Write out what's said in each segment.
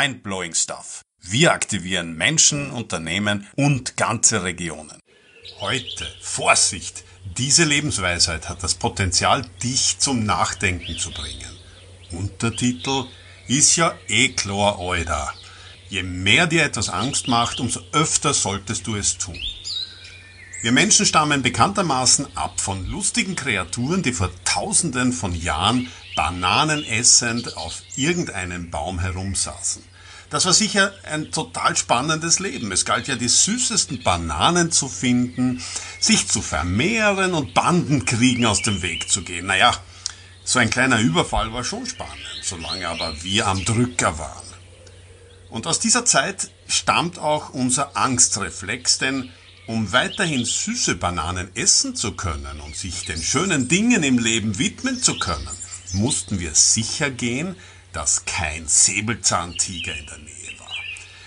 Mindblowing Stuff. Wir aktivieren Menschen, Unternehmen und ganze Regionen. Heute, Vorsicht, diese Lebensweisheit hat das Potenzial, dich zum Nachdenken zu bringen. Untertitel ist ja eh klar, Alter. Je mehr dir etwas Angst macht, umso öfter solltest du es tun. Wir Menschen stammen bekanntermaßen ab von lustigen Kreaturen, die vor tausenden von Jahren Bananen essend auf irgendeinem Baum herumsaßen. Das war sicher ein total spannendes Leben. Es galt ja die süßesten Bananen zu finden, sich zu vermehren und Bandenkriegen aus dem Weg zu gehen. Naja, so ein kleiner Überfall war schon spannend, solange aber wir am Drücker waren. Und aus dieser Zeit stammt auch unser Angstreflex, denn um weiterhin süße Bananen essen zu können und sich den schönen Dingen im Leben widmen zu können, mussten wir sicher gehen, dass kein Säbelzahntiger in der Nähe war,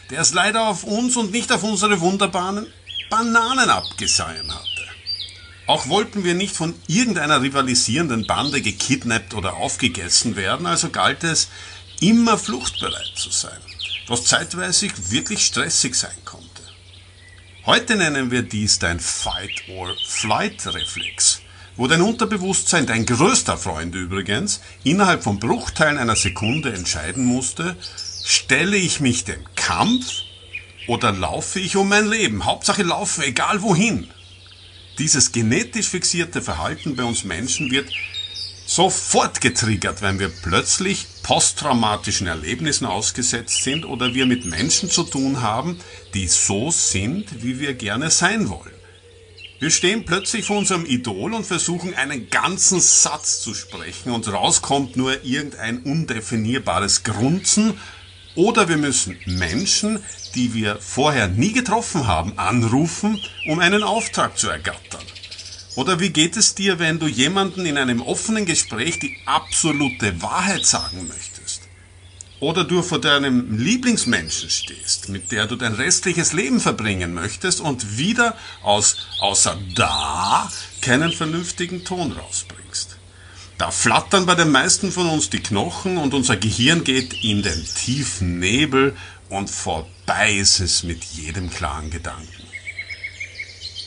der es leider auf uns und nicht auf unsere wunderbaren Bananen abgesehen hatte. Auch wollten wir nicht von irgendeiner rivalisierenden Bande gekidnappt oder aufgegessen werden, also galt es, immer fluchtbereit zu sein, was zeitweise wirklich stressig sein konnte. Heute nennen wir dies dein Fight-or-Flight-Reflex wo dein Unterbewusstsein, dein größter Freund übrigens, innerhalb von Bruchteilen einer Sekunde entscheiden musste, stelle ich mich dem Kampf oder laufe ich um mein Leben? Hauptsache laufen, egal wohin. Dieses genetisch fixierte Verhalten bei uns Menschen wird sofort getriggert, wenn wir plötzlich posttraumatischen Erlebnissen ausgesetzt sind oder wir mit Menschen zu tun haben, die so sind, wie wir gerne sein wollen. Wir stehen plötzlich vor unserem Idol und versuchen einen ganzen Satz zu sprechen und rauskommt nur irgendein undefinierbares Grunzen oder wir müssen Menschen, die wir vorher nie getroffen haben, anrufen, um einen Auftrag zu ergattern. Oder wie geht es dir, wenn du jemanden in einem offenen Gespräch die absolute Wahrheit sagen möchtest? Oder du vor deinem Lieblingsmenschen stehst, mit der du dein restliches Leben verbringen möchtest und wieder aus außer da keinen vernünftigen Ton rausbringst. Da flattern bei den meisten von uns die Knochen und unser Gehirn geht in den tiefen Nebel und vorbei ist es mit jedem klaren Gedanken.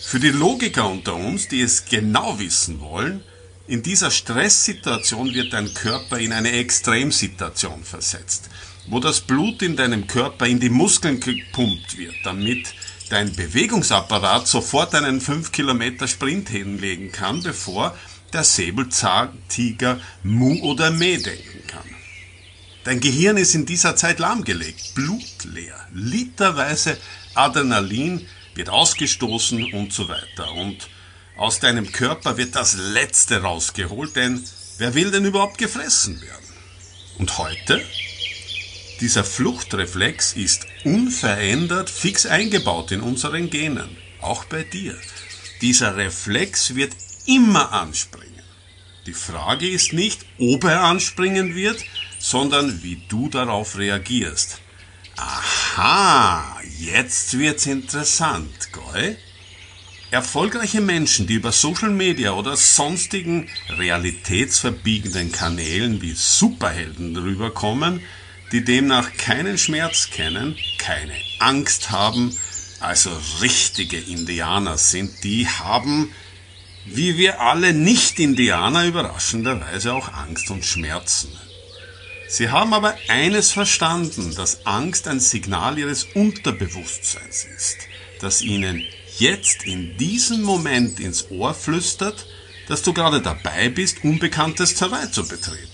Für die Logiker unter uns, die es genau wissen wollen, in dieser Stresssituation wird dein Körper in eine Extremsituation versetzt, wo das Blut in deinem Körper in die Muskeln gepumpt wird, damit dein Bewegungsapparat sofort einen 5 Kilometer Sprint hinlegen kann, bevor der Säbelzahntiger Mu oder Me denken kann. Dein Gehirn ist in dieser Zeit lahmgelegt, blutleer, literweise Adrenalin wird ausgestoßen und so weiter. Und aus deinem Körper wird das Letzte rausgeholt, denn wer will denn überhaupt gefressen werden? Und heute? Dieser Fluchtreflex ist unverändert fix eingebaut in unseren Genen, auch bei dir. Dieser Reflex wird immer anspringen. Die Frage ist nicht, ob er anspringen wird, sondern wie du darauf reagierst. Aha, jetzt wird's interessant, gell? Erfolgreiche Menschen, die über Social Media oder sonstigen realitätsverbiegenden Kanälen wie Superhelden rüberkommen, die demnach keinen Schmerz kennen, keine Angst haben, also richtige Indianer sind, die haben, wie wir alle Nicht-Indianer, überraschenderweise auch Angst und Schmerzen. Sie haben aber eines verstanden, dass Angst ein Signal ihres Unterbewusstseins ist, das ihnen jetzt in diesem Moment ins Ohr flüstert, dass du gerade dabei bist, unbekanntes Terrain zu betreten.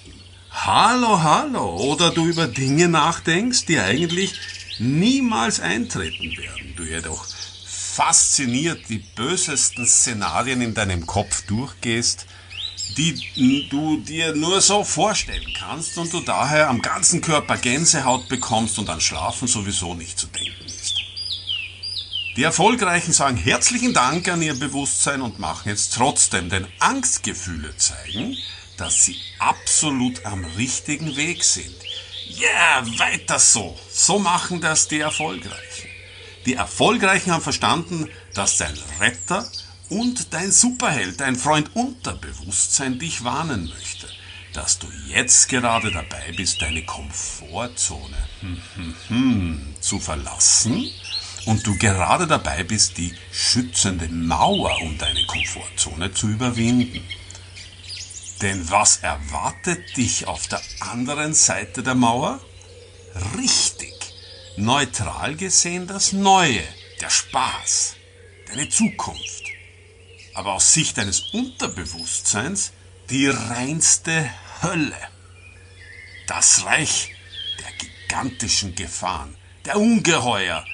Hallo, hallo, oder du über Dinge nachdenkst, die eigentlich niemals eintreten werden. Du jedoch fasziniert die bösesten Szenarien in deinem Kopf durchgehst, die du dir nur so vorstellen kannst und du daher am ganzen Körper Gänsehaut bekommst und an Schlafen sowieso nicht zu denken die Erfolgreichen sagen herzlichen Dank an ihr Bewusstsein und machen es trotzdem, denn Angstgefühle zeigen, dass sie absolut am richtigen Weg sind. Ja, yeah, weiter so. So machen das die Erfolgreichen. Die Erfolgreichen haben verstanden, dass dein Retter und dein Superheld, dein Freund Unterbewusstsein dich warnen möchte. dass du jetzt gerade dabei bist, deine Komfortzone zu verlassen und du gerade dabei bist, die schützende Mauer um deine Komfortzone zu überwinden. Denn was erwartet dich auf der anderen Seite der Mauer? Richtig, neutral gesehen das Neue, der Spaß, deine Zukunft. Aber aus Sicht deines Unterbewusstseins die reinste Hölle. Das Reich der gigantischen Gefahren, der Ungeheuer,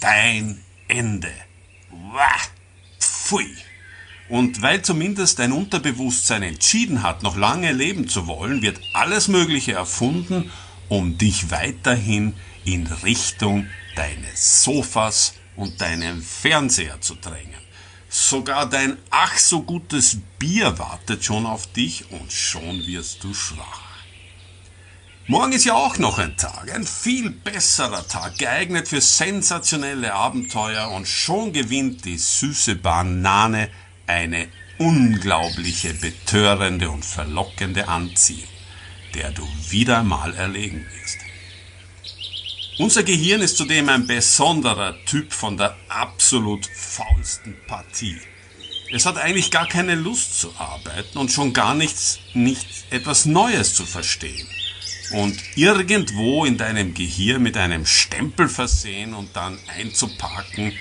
dein Ende. Wah, pfui. Und weil zumindest dein Unterbewusstsein entschieden hat, noch lange leben zu wollen, wird alles Mögliche erfunden, um dich weiterhin in Richtung deines Sofas und deinem Fernseher zu drängen. Sogar dein ach so gutes Bier wartet schon auf dich und schon wirst du schwach. Morgen ist ja auch noch ein Tag, ein viel besserer Tag, geeignet für sensationelle Abenteuer und schon gewinnt die süße Banane eine unglaubliche, betörende und verlockende Anziehung, der du wieder mal erlegen wirst. Unser Gehirn ist zudem ein besonderer Typ von der absolut faulsten Partie. Es hat eigentlich gar keine Lust zu arbeiten und schon gar nichts, nichts etwas Neues zu verstehen und irgendwo in deinem Gehirn mit einem Stempel versehen und dann einzupacken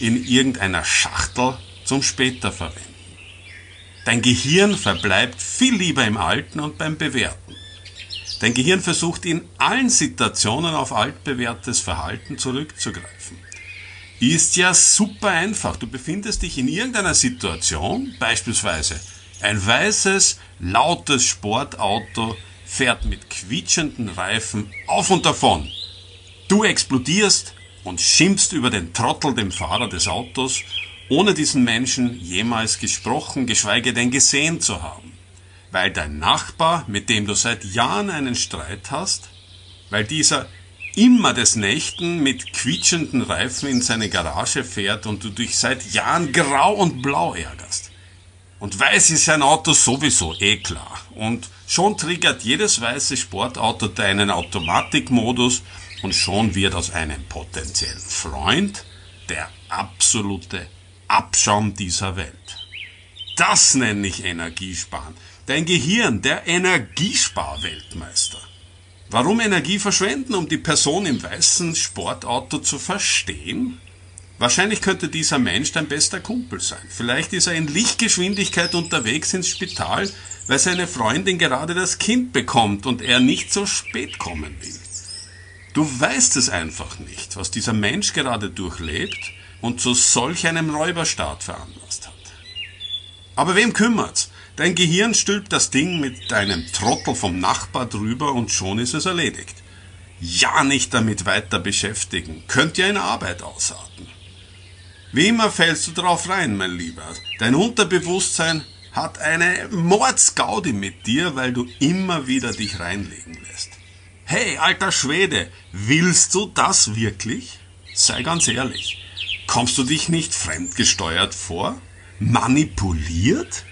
in irgendeiner Schachtel zum später verwenden. Dein Gehirn verbleibt viel lieber im Alten und beim Bewerten. Dein Gehirn versucht in allen Situationen auf altbewährtes Verhalten zurückzugreifen. Ist ja super einfach. Du befindest dich in irgendeiner Situation, beispielsweise ein weißes, lautes Sportauto fährt mit quietschenden Reifen auf und davon. Du explodierst und schimpfst über den Trottel, dem Fahrer des Autos, ohne diesen Menschen jemals gesprochen, geschweige denn gesehen zu haben. Weil dein Nachbar, mit dem du seit Jahren einen Streit hast, weil dieser immer des Nächten mit quietschenden Reifen in seine Garage fährt und du dich seit Jahren grau und blau ärgerst. Und weiß ist sein Auto sowieso eh klar. Und schon triggert jedes weiße Sportauto deinen Automatikmodus und schon wird aus einem potenziellen Freund der absolute Abschaum dieser Welt. Das nenne ich Energiesparen. Dein Gehirn, der Energiesparweltmeister. Warum Energie verschwenden, um die Person im weißen Sportauto zu verstehen? Wahrscheinlich könnte dieser Mensch dein bester Kumpel sein. Vielleicht ist er in Lichtgeschwindigkeit unterwegs ins Spital, weil seine Freundin gerade das Kind bekommt und er nicht so spät kommen will. Du weißt es einfach nicht, was dieser Mensch gerade durchlebt und zu solch einem Räuberstaat veranlasst hat. Aber wem kümmert's? Dein Gehirn stülpt das Ding mit deinem Trottel vom Nachbar drüber und schon ist es erledigt. Ja nicht damit weiter beschäftigen, könnt ja in Arbeit ausarten. Wie immer fällst du drauf rein, mein Lieber. Dein Unterbewusstsein hat eine Mordsgaudi mit dir, weil du immer wieder dich reinlegen lässt. Hey, alter Schwede, willst du das wirklich? Sei ganz ehrlich. Kommst du dich nicht fremdgesteuert vor? Manipuliert?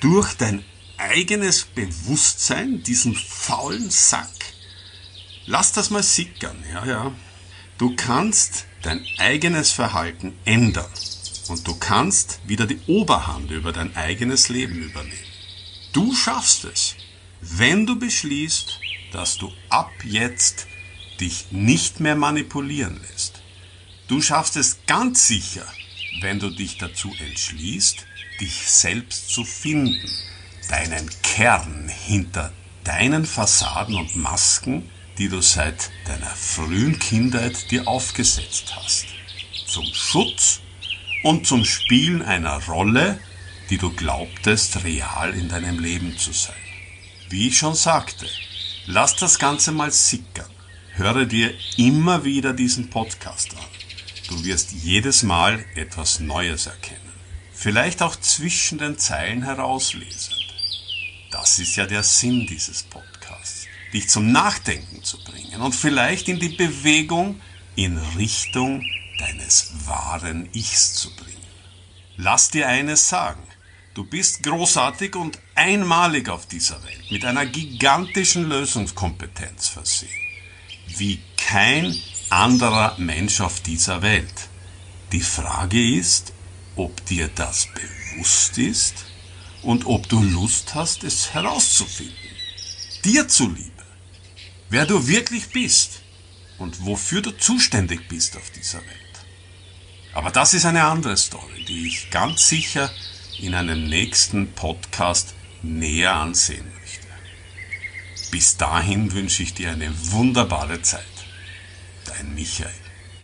Durch dein eigenes Bewusstsein, diesen faulen Sack? Lass das mal sickern, ja, ja. Du kannst dein eigenes Verhalten ändern und du kannst wieder die Oberhand über dein eigenes Leben übernehmen. Du schaffst es, wenn du beschließt, dass du ab jetzt dich nicht mehr manipulieren lässt. Du schaffst es ganz sicher, wenn du dich dazu entschließt, dich selbst zu finden, deinen Kern hinter deinen Fassaden und Masken die du seit deiner frühen Kindheit dir aufgesetzt hast. Zum Schutz und zum Spielen einer Rolle, die du glaubtest real in deinem Leben zu sein. Wie ich schon sagte, lass das Ganze mal sickern. Höre dir immer wieder diesen Podcast an. Du wirst jedes Mal etwas Neues erkennen. Vielleicht auch zwischen den Zeilen herauslesend. Das ist ja der Sinn dieses Podcasts dich zum Nachdenken zu bringen und vielleicht in die Bewegung in Richtung deines wahren Ichs zu bringen. Lass dir eines sagen, Du bist großartig und einmalig auf dieser Welt, mit einer gigantischen Lösungskompetenz versehen, wie kein anderer Mensch auf dieser Welt. Die Frage ist, ob dir das bewusst ist und ob du Lust hast, es herauszufinden. Dir zuliebe, wer du wirklich bist und wofür du zuständig bist auf dieser Welt. Aber das ist eine andere Story, die ich ganz sicher in einem nächsten Podcast näher ansehen möchte. Bis dahin wünsche ich dir eine wunderbare Zeit. Dein Michael.